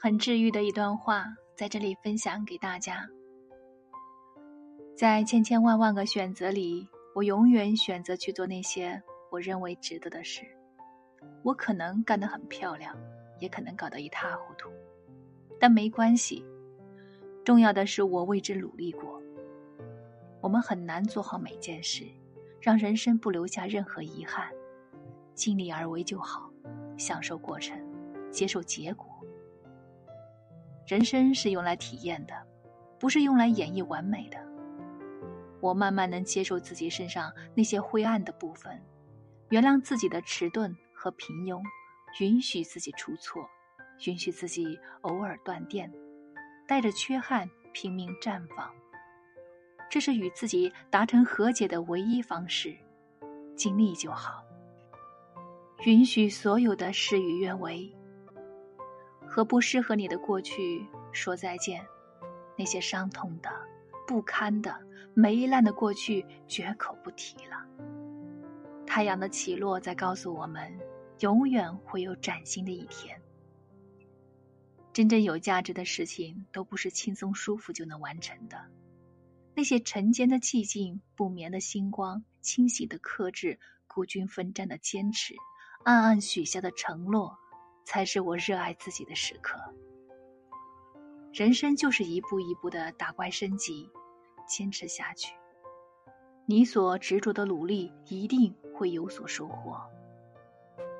很治愈的一段话，在这里分享给大家。在千千万万个选择里，我永远选择去做那些我认为值得的事。我可能干得很漂亮，也可能搞得一塌糊涂，但没关系。重要的是我为之努力过。我们很难做好每件事，让人生不留下任何遗憾，尽力而为就好，享受过程，接受结果。人生是用来体验的，不是用来演绎完美的。我慢慢能接受自己身上那些灰暗的部分，原谅自己的迟钝和平庸，允许自己出错，允许自己偶尔断电，带着缺憾拼命绽放。这是与自己达成和解的唯一方式，尽力就好。允许所有的事与愿违，和不适合你的过去说再见，那些伤痛的。不堪的、霉烂的过去，绝口不提了。太阳的起落在告诉我们，永远会有崭新的一天。真正有价值的事情，都不是轻松舒服就能完成的。那些晨间的寂静、不眠的星光、清醒的克制、孤军奋战的坚持、暗暗许下的承诺，才是我热爱自己的时刻。人生就是一步一步的打怪升级。坚持下去，你所执着的努力一定会有所收获。